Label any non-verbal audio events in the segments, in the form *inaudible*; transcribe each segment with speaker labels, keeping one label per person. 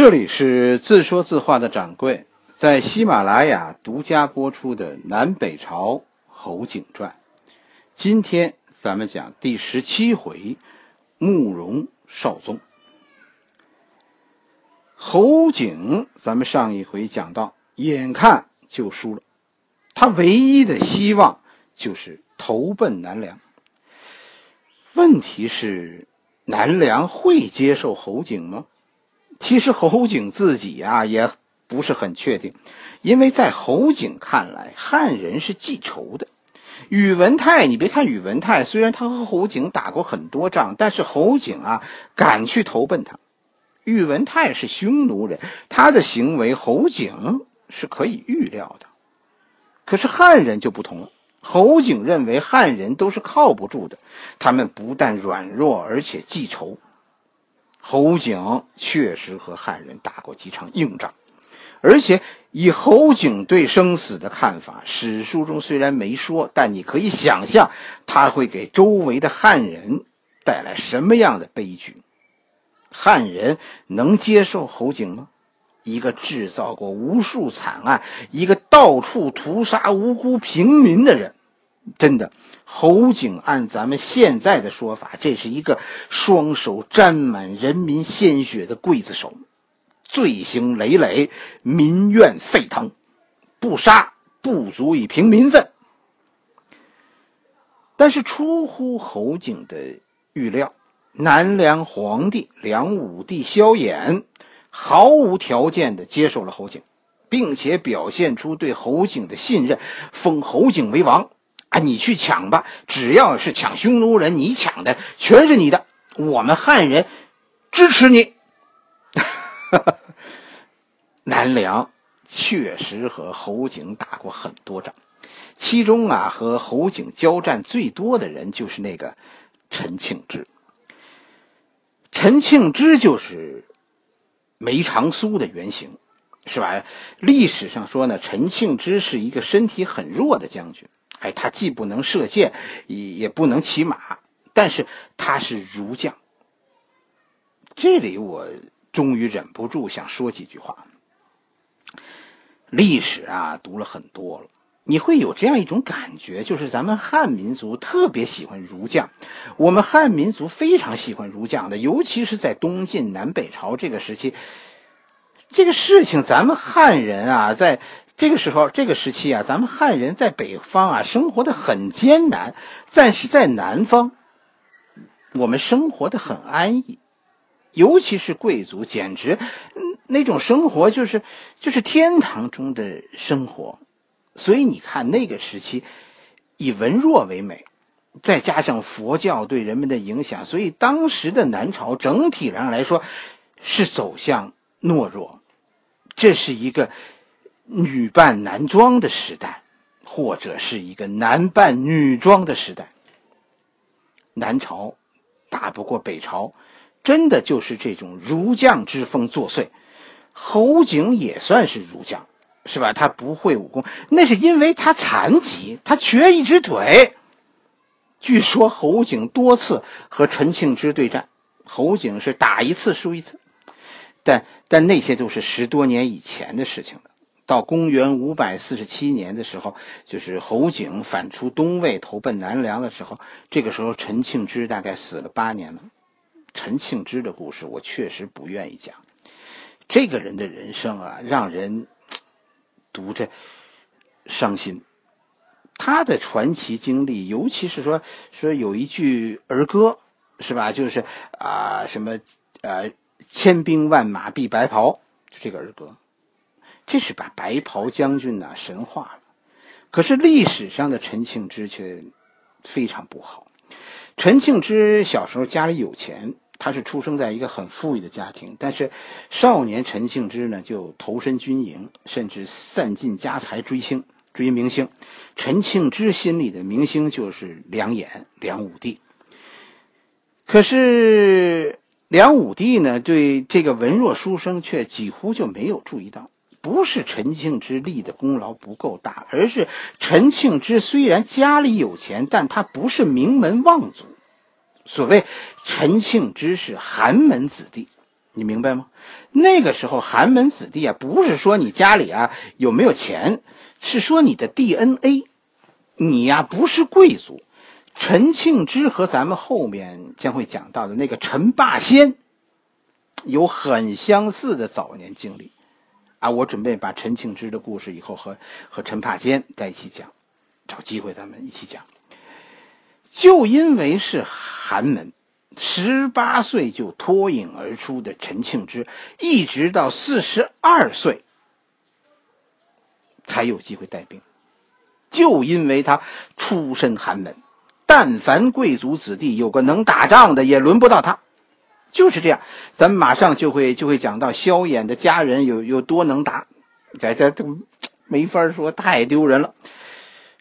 Speaker 1: 这里是自说自话的掌柜，在喜马拉雅独家播出的《南北朝侯景传》，今天咱们讲第十七回，慕容少宗。侯景，咱们上一回讲到，眼看就输了，他唯一的希望就是投奔南梁。问题是，南梁会接受侯景吗？其实侯景自己啊也不是很确定，因为在侯景看来，汉人是记仇的。宇文泰，你别看宇文泰，虽然他和侯景打过很多仗，但是侯景啊敢去投奔他。宇文泰是匈奴人，他的行为侯景是可以预料的。可是汉人就不同了，侯景认为汉人都是靠不住的，他们不但软弱，而且记仇。侯景确实和汉人打过几场硬仗，而且以侯景对生死的看法，史书中虽然没说，但你可以想象他会给周围的汉人带来什么样的悲剧。汉人能接受侯景吗？一个制造过无数惨案、一个到处屠杀无辜平民的人。真的，侯景按咱们现在的说法，这是一个双手沾满人民鲜血的刽子手，罪行累累，民怨沸腾，不杀不足以平民愤。但是出乎侯景的预料，南梁皇帝梁武帝萧衍毫无条件的接受了侯景，并且表现出对侯景的信任，封侯景为王。啊，你去抢吧！只要是抢匈奴人，你抢的全是你的。我们汉人支持你。*laughs* 南梁确实和侯景打过很多仗，其中啊，和侯景交战最多的人就是那个陈庆之。陈庆之就是梅长苏的原型，是吧？历史上说呢，陈庆之是一个身体很弱的将军。哎，他既不能射箭，也也不能骑马，但是他是儒将。这里我终于忍不住想说几句话。历史啊，读了很多了，你会有这样一种感觉，就是咱们汉民族特别喜欢儒将。我们汉民族非常喜欢儒将的，尤其是在东晋南北朝这个时期，这个事情咱们汉人啊，在。这个时候，这个时期啊，咱们汉人在北方啊生活的很艰难，但是在南方，我们生活的很安逸，尤其是贵族，简直那种生活就是就是天堂中的生活。所以你看，那个时期以文弱为美，再加上佛教对人们的影响，所以当时的南朝整体上来说是走向懦弱，这是一个。女扮男装的时代，或者是一个男扮女装的时代。南朝打不过北朝，真的就是这种儒将之风作祟。侯景也算是儒将，是吧？他不会武功，那是因为他残疾，他瘸一只腿。据说侯景多次和陈庆之对战，侯景是打一次输一次，但但那些都是十多年以前的事情了。到公元五百四十七年的时候，就是侯景反出东魏投奔南梁的时候，这个时候陈庆之大概死了八年了。陈庆之的故事我确实不愿意讲，这个人的人生啊，让人读着伤心。他的传奇经历，尤其是说说有一句儿歌，是吧？就是啊什么呃千兵万马必白袍，就这个儿歌。这是把白袍将军呢神化了，可是历史上的陈庆之却非常不好。陈庆之小时候家里有钱，他是出生在一个很富裕的家庭，但是少年陈庆之呢就投身军营，甚至散尽家财追星追明星。陈庆之心里的明星就是梁衍梁武帝。可是梁武帝呢对这个文弱书生却几乎就没有注意到。不是陈庆之立的功劳不够大，而是陈庆之虽然家里有钱，但他不是名门望族。所谓陈庆之是寒门子弟，你明白吗？那个时候寒门子弟啊，不是说你家里啊有没有钱，是说你的 DNA，你呀不是贵族。陈庆之和咱们后面将会讲到的那个陈霸先，有很相似的早年经历，啊，我准备把陈庆之的故事以后和和陈霸先在一起讲，找机会咱们一起讲。就因为是寒门，十八岁就脱颖而出的陈庆之，一直到四十二岁才有机会带兵，就因为他出身寒门。但凡贵族子弟有个能打仗的，也轮不到他，就是这样。咱们马上就会就会讲到萧衍的家人有有多能打，这这都没法说，太丢人了。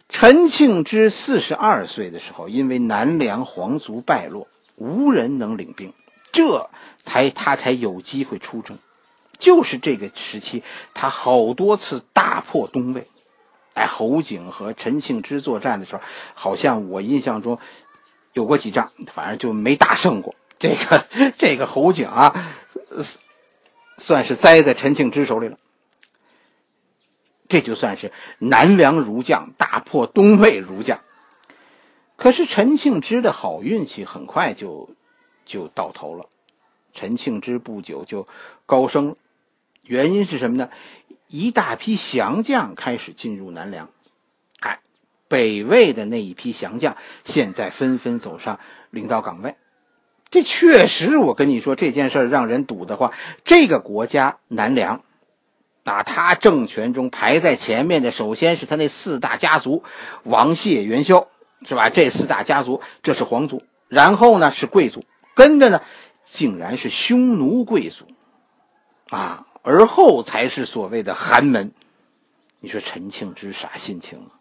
Speaker 1: 陈庆之四十二岁的时候，因为南梁皇族败落，无人能领兵，这才他才有机会出征。就是这个时期，他好多次大破东魏。哎，侯景和陈庆之作战的时候，好像我印象中有过几仗，反正就没打胜过。这个这个侯景啊，算是栽在陈庆之手里了。这就算是南梁儒将大破东魏儒将。可是陈庆之的好运气很快就就到头了，陈庆之不久就高升。原因是什么呢？一大批降将开始进入南梁，哎，北魏的那一批降将现在纷纷走上领导岗位，这确实，我跟你说这件事让人堵得慌。这个国家难量，啊，他政权中排在前面的，首先是他那四大家族，王谢元宵，是吧？这四大家族，这是皇族，然后呢是贵族，跟着呢，竟然是匈奴贵族，啊。而后才是所谓的寒门，你说陈庆之啥心情啊？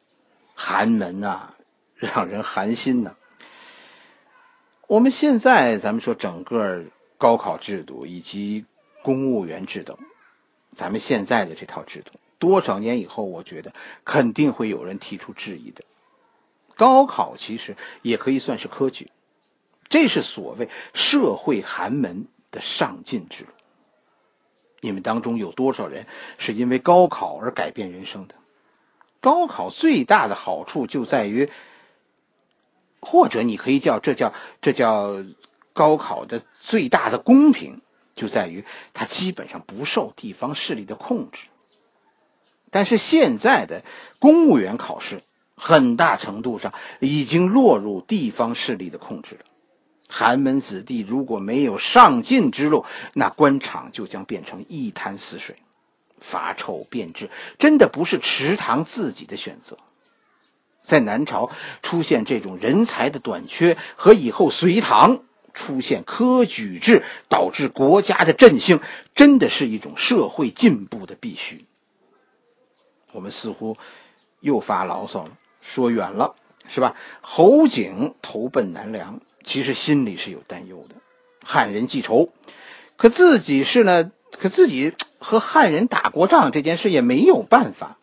Speaker 1: 寒门呐，让人寒心呐。我们现在咱们说整个高考制度以及公务员制度，咱们现在的这套制度，多少年以后，我觉得肯定会有人提出质疑的。高考其实也可以算是科举，这是所谓社会寒门的上进之路。你们当中有多少人是因为高考而改变人生的？高考最大的好处就在于，或者你可以叫这叫这叫高考的最大的公平，就在于它基本上不受地方势力的控制。但是现在的公务员考试，很大程度上已经落入地方势力的控制了。寒门子弟如果没有上进之路，那官场就将变成一潭死水，发臭变质，真的不是池塘自己的选择。在南朝出现这种人才的短缺，和以后隋唐出现科举制导致国家的振兴，真的是一种社会进步的必须。我们似乎又发牢骚了，说远了，是吧？侯景投奔南梁。其实心里是有担忧的，汉人记仇，可自己是呢，可自己和汉人打过仗，这件事也没有办法。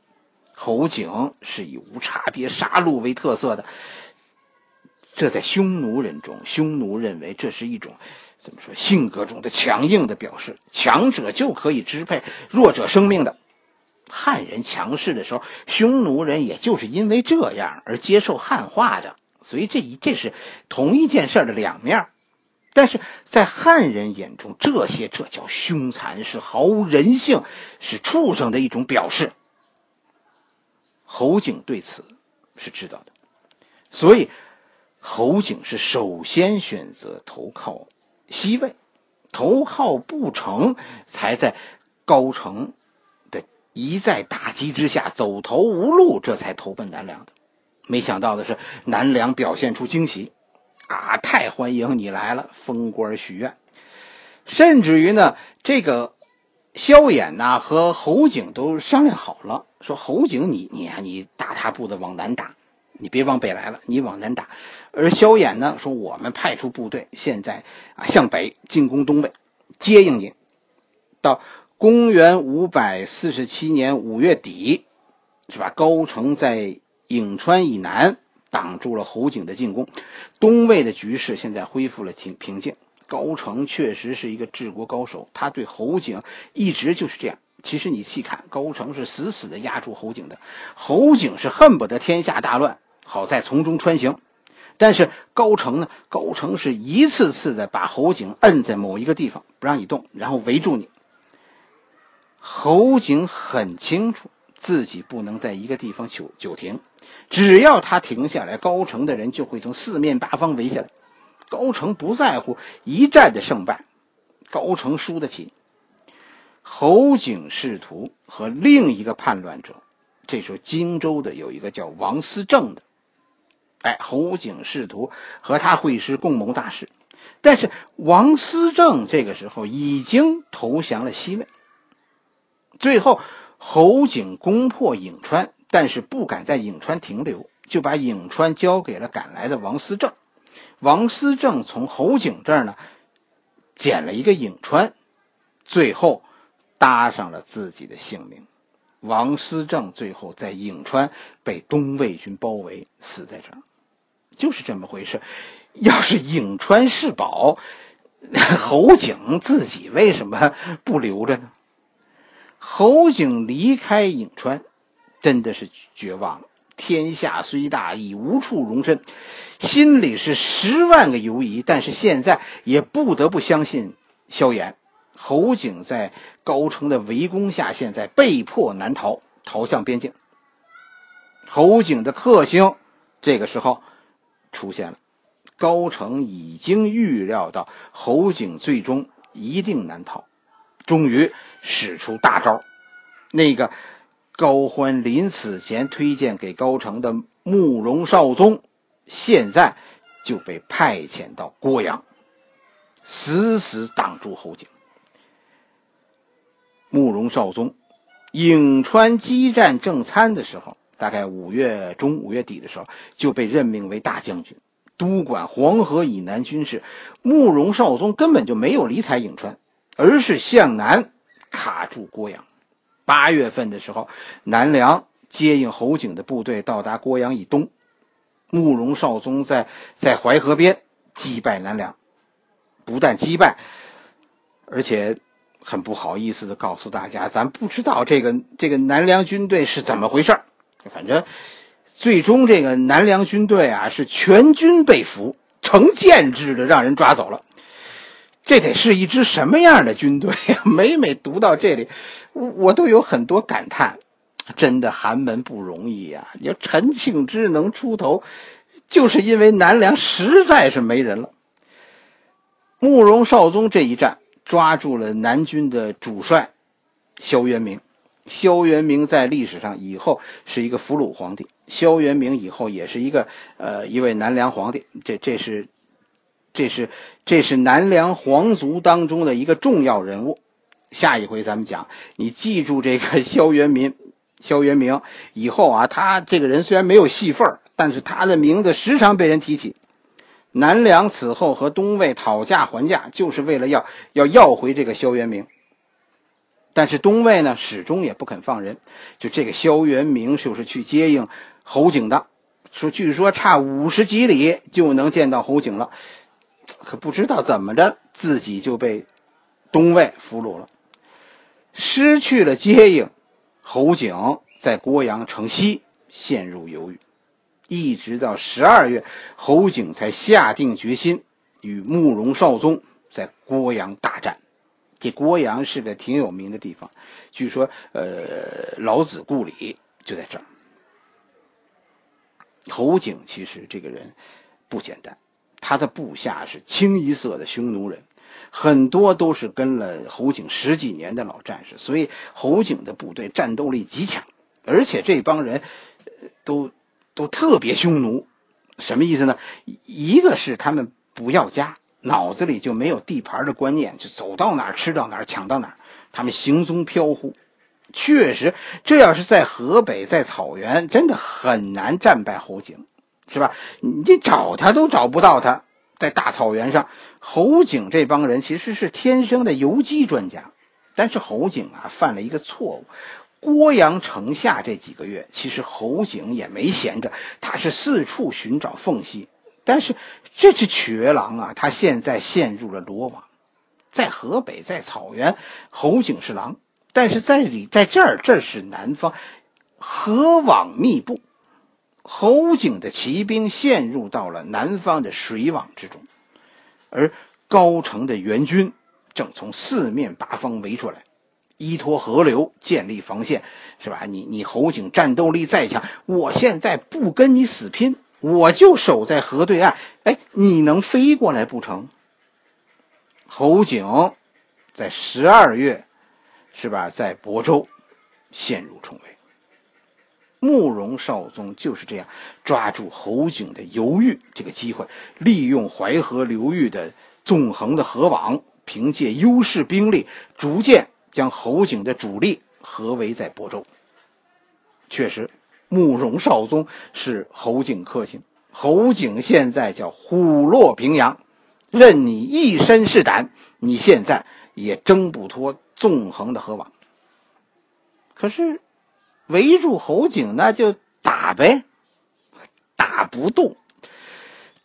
Speaker 1: 侯景是以无差别杀戮为特色的，这在匈奴人中，匈奴认为这是一种怎么说性格中的强硬的表示，强者就可以支配弱者生命的。汉人强势的时候，匈奴人也就是因为这样而接受汉化的。所以这一这是同一件事的两面，但是在汉人眼中，这些这叫凶残，是毫无人性，是畜生的一种表示。侯景对此是知道的，所以侯景是首先选择投靠西魏，投靠不成，才在高城的一再打击之下走投无路，这才投奔南梁的。没想到的是，南梁表现出惊喜，啊，太欢迎你来了，封官许愿，甚至于呢，这个萧衍呐和侯景都商量好了，说侯景你你啊你大踏步的往南打，你别往北来了，你往南打，而萧衍呢说我们派出部队，现在啊向北进攻东魏，接应你，到公元五百四十七年五月底，是吧？高城在。颍川以南挡住了侯景的进攻，东魏的局势现在恢复了平平静。高成确实是一个治国高手，他对侯景一直就是这样。其实你细看，高成是死死的压住侯景的，侯景是恨不得天下大乱，好在从中穿行。但是高成呢？高成是一次次的把侯景摁在某一个地方，不让你动，然后围住你。侯景很清楚自己不能在一个地方久久停，只要他停下来，高成的人就会从四面八方围下来。高成不在乎一战的胜败，高成输得起。侯景仕途和另一个叛乱者，这时候荆州的有一个叫王思政的，哎，侯景仕途和他会师共谋大事，但是王思政这个时候已经投降了西魏。最后，侯景攻破颍川，但是不敢在颍川停留，就把颍川交给了赶来的王思政。王思政从侯景这儿呢，捡了一个颍川，最后。搭上了自己的性命，王思政最后在颍川被东魏军包围，死在这儿，就是这么回事。要是颍川是宝，侯景自己为什么不留着呢？侯景离开颍川，真的是绝望了。天下虽大，已无处容身，心里是十万个犹疑，但是现在也不得不相信萧炎。侯景在高城的围攻下，现在被迫南逃，逃向边境。侯景的克星这个时候出现了，高城已经预料到侯景最终一定难逃，终于使出大招。那个高欢临死前推荐给高城的慕容绍宗，现在就被派遣到郭阳，死死挡住侯景。慕容绍宗，颍川激战正餐的时候，大概五月中、五月底的时候，就被任命为大将军，督管黄河以南军事。慕容绍宗根本就没有理睬颍川，而是向南卡住郭阳。八月份的时候，南梁接应侯景的部队到达郭阳以东，慕容绍宗在在淮河边击败南梁，不但击败，而且。很不好意思的告诉大家，咱不知道这个这个南梁军队是怎么回事反正最终这个南梁军队啊是全军被俘，成建制的让人抓走了。这得是一支什么样的军队呀？*laughs* 每每读到这里，我我都有很多感叹。真的寒门不容易呀！你说陈庆之能出头，就是因为南梁实在是没人了。慕容绍宗这一战。抓住了南军的主帅萧元明，萧元明在历史上以后是一个俘虏皇帝，萧元明以后也是一个呃一位南梁皇帝，这这是这是这是南梁皇族当中的一个重要人物。下一回咱们讲，你记住这个萧元明，*laughs* 萧元明以后啊，他这个人虽然没有戏份但是他的名字时常被人提起。南梁此后和东魏讨价还价，就是为了要要要回这个萧元明。但是东魏呢，始终也不肯放人。就这个萧元明，就是去接应侯景的，说据说差五十几里就能见到侯景了，可不知道怎么着，自己就被东魏俘虏了，失去了接应。侯景在郭阳城西陷入犹豫。一直到十二月，侯景才下定决心与慕容绍宗在郭阳大战。这郭阳是个挺有名的地方，据说，呃，老子故里就在这儿。侯景其实这个人不简单，他的部下是清一色的匈奴人，很多都是跟了侯景十几年的老战士，所以侯景的部队战斗力极强，而且这帮人都。都特别匈奴，什么意思呢？一个是他们不要家，脑子里就没有地盘的观念，就走到哪吃到哪，抢到哪。他们行踪飘忽，确实，这要是在河北，在草原，真的很难战败侯景，是吧？你找他都找不到他，在大草原上，侯景这帮人其实是天生的游击专家，但是侯景啊，犯了一个错误。郭阳城下这几个月，其实侯景也没闲着，他是四处寻找缝隙，但是这只瘸狼啊，他现在陷入了罗网，在河北，在草原，侯景是狼，但是在里，在这儿，这是南方，河网密布，侯景的骑兵陷入到了南方的水网之中，而高城的援军正从四面八方围出来，依托河流建立防线，是吧？你你侯景战斗力再强，我现在不跟你死拼。我就守在河对岸，哎，你能飞过来不成？侯景在十二月，是吧？在亳州陷入重围。慕容绍宗就是这样抓住侯景的犹豫这个机会，利用淮河流域的纵横的河网，凭借优势兵力，逐渐将侯景的主力合围在亳州。确实。慕容绍宗是侯景克星，侯景现在叫虎落平阳，任你一身是胆，你现在也挣不脱纵横的河网。可是围住侯景，那就打呗，打不动。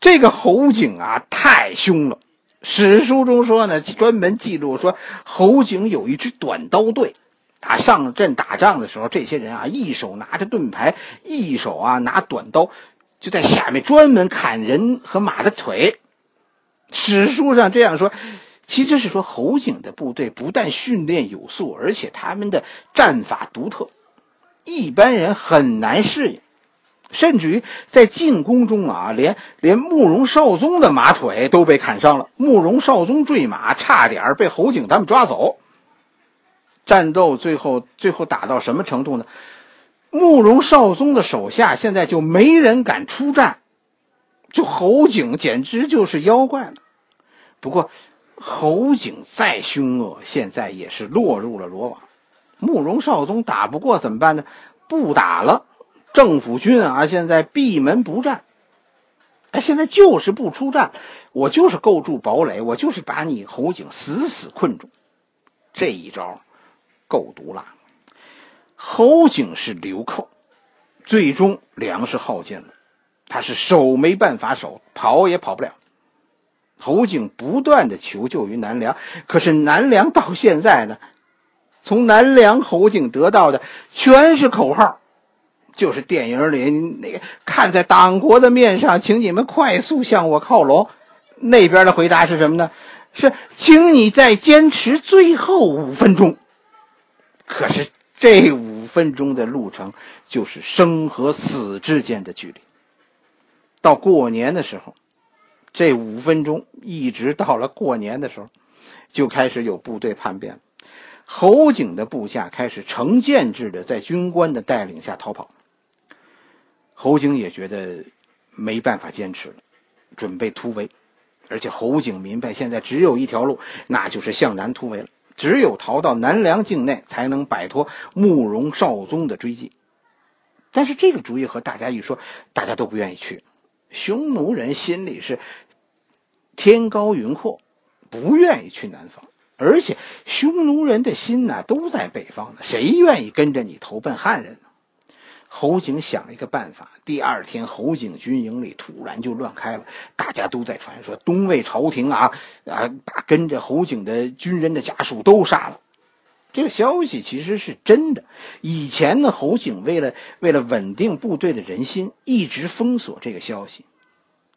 Speaker 1: 这个侯景啊，太凶了。史书中说呢，专门记录说侯景有一支短刀队。啊，上阵打仗的时候，这些人啊，一手拿着盾牌，一手啊拿短刀，就在下面专门砍人和马的腿。史书上这样说，其实是说侯景的部队不但训练有素，而且他们的战法独特，一般人很难适应。甚至于在进攻中啊，连连慕容绍宗的马腿都被砍伤了，慕容绍宗坠马，差点被侯景他们抓走。战斗最后最后打到什么程度呢？慕容绍宗的手下现在就没人敢出战，就侯景简直就是妖怪了。不过侯景再凶恶，现在也是落入了罗网。慕容绍宗打不过怎么办呢？不打了，政府军啊，现在闭门不战。哎，现在就是不出战，我就是构筑堡垒，我就是把你侯景死死困住。这一招。够毒辣！侯景是流寇，最终粮食耗尽了，他是守没办法守，跑也跑不了。侯景不断的求救于南梁，可是南梁到现在呢，从南梁侯景得到的全是口号，就是电影里那个看在党国的面上，请你们快速向我靠拢。那边的回答是什么呢？是请你再坚持最后五分钟。可是这五分钟的路程，就是生和死之间的距离。到过年的时候，这五分钟一直到了过年的时候，就开始有部队叛变了。侯景的部下开始成建制的在军官的带领下逃跑。侯景也觉得没办法坚持了，准备突围。而且侯景明白，现在只有一条路，那就是向南突围了。只有逃到南梁境内，才能摆脱慕容绍宗的追击。但是这个主意和大家一说，大家都不愿意去。匈奴人心里是天高云阔，不愿意去南方。而且匈奴人的心呢，都在北方呢，谁愿意跟着你投奔汉人呢？侯景想了一个办法。第二天，侯景军营里突然就乱开了，大家都在传说东魏朝廷啊啊，把跟着侯景的军人的家属都杀了。这个消息其实是真的。以前呢，侯景为了为了稳定部队的人心，一直封锁这个消息。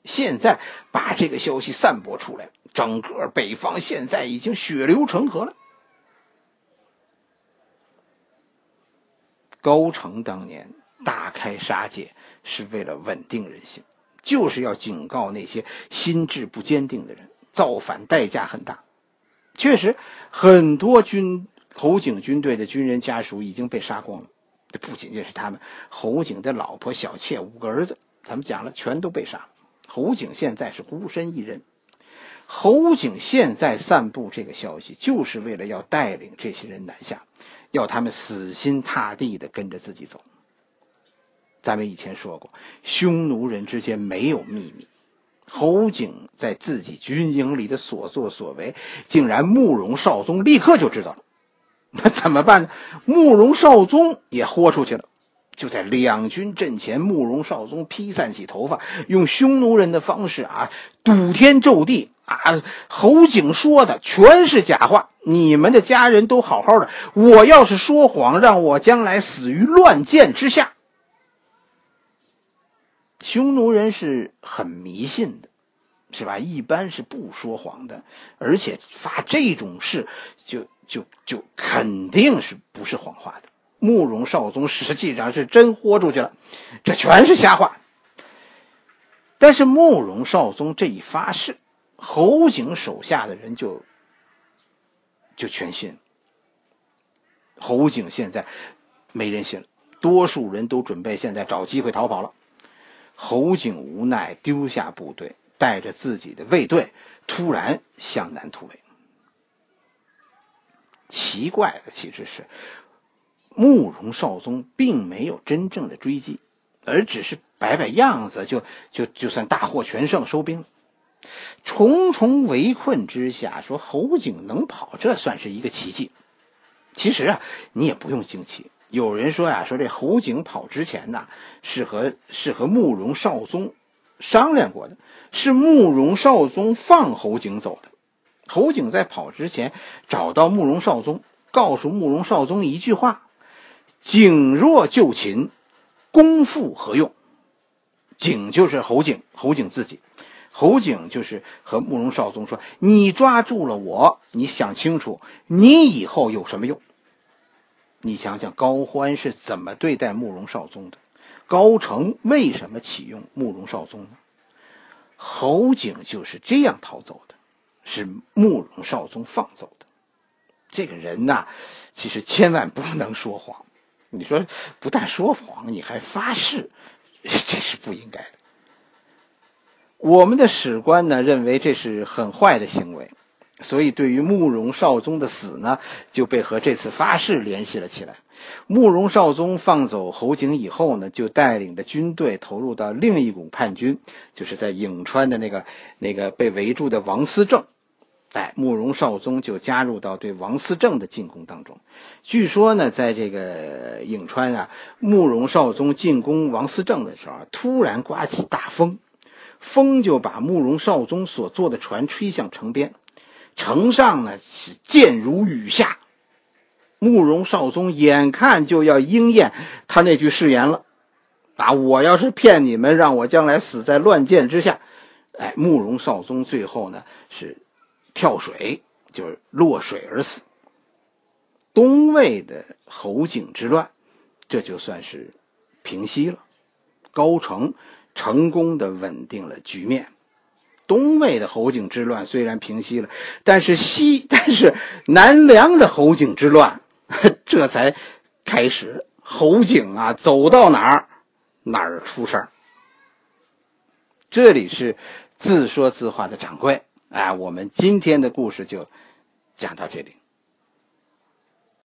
Speaker 1: 现在把这个消息散播出来，整个北方现在已经血流成河了。高澄当年。大开杀戒是为了稳定人心，就是要警告那些心智不坚定的人，造反代价很大。确实，很多军侯景军队的军人家属已经被杀光了。这不仅仅是他们，侯景的老婆、小妾、五个儿子，咱们讲了，全都被杀了。侯景现在是孤身一人。侯景现在散布这个消息，就是为了要带领这些人南下，要他们死心塌地的跟着自己走。咱们以前说过，匈奴人之间没有秘密。侯景在自己军营里的所作所为，竟然慕容绍宗立刻就知道了。*laughs* 那怎么办呢？慕容绍宗也豁出去了，就在两军阵前，慕容绍宗披散起头发，用匈奴人的方式啊，赌天咒地啊！侯景说的全是假话，你们的家人都好好的，我要是说谎，让我将来死于乱箭之下。匈奴人是很迷信的，是吧？一般是不说谎的，而且发这种誓，就就就肯定是不是谎话的。慕容绍宗实际上是真豁出去了，这全是瞎话。但是慕容绍宗这一发誓，侯景手下的人就就全信。侯景现在没人信了，多数人都准备现在找机会逃跑了。侯景无奈丢下部队，带着自己的卫队，突然向南突围。奇怪的其实是，慕容绍宗并没有真正的追击，而只是摆摆样子，就就就算大获全胜，收兵。重重围困之下，说侯景能跑，这算是一个奇迹。其实啊，你也不用惊奇。有人说呀，说这侯景跑之前呢，是和是和慕容绍宗商量过的，是慕容绍宗放侯景走的。侯景在跑之前找到慕容绍宗，告诉慕容绍宗一句话：“景若就擒，功复何用？”景就是侯景，侯景自己。侯景就是和慕容绍宗说：“你抓住了我，你想清楚，你以后有什么用？”你想想高欢是怎么对待慕容绍宗的？高澄为什么启用慕容绍宗呢？侯景就是这样逃走的，是慕容绍宗放走的。这个人呐，其实千万不能说谎。你说不但说谎，你还发誓，这是不应该的。我们的史官呢认为这是很坏的行为。所以，对于慕容绍宗的死呢，就被和这次发誓联系了起来。慕容绍宗放走侯景以后呢，就带领着军队投入到另一股叛军，就是在颍川的那个那个被围住的王思政。哎，慕容绍宗就加入到对王思政的进攻当中。据说呢，在这个颍川啊，慕容绍宗进攻王思政的时候，突然刮起大风，风就把慕容绍宗所坐的船吹向城边。城上呢是箭如雨下，慕容绍宗眼看就要应验他那句誓言了，啊！我要是骗你们，让我将来死在乱箭之下，哎，慕容绍宗最后呢是跳水，就是落水而死。东魏的侯景之乱，这就算是平息了，高澄成功的稳定了局面。东魏的侯景之乱虽然平息了，但是西 *laughs* 但是南梁的侯景之乱，*laughs* 这才开始。侯景啊，走到哪儿哪儿出事儿。这里是自说自话的掌柜，哎，我们今天的故事就讲到这里。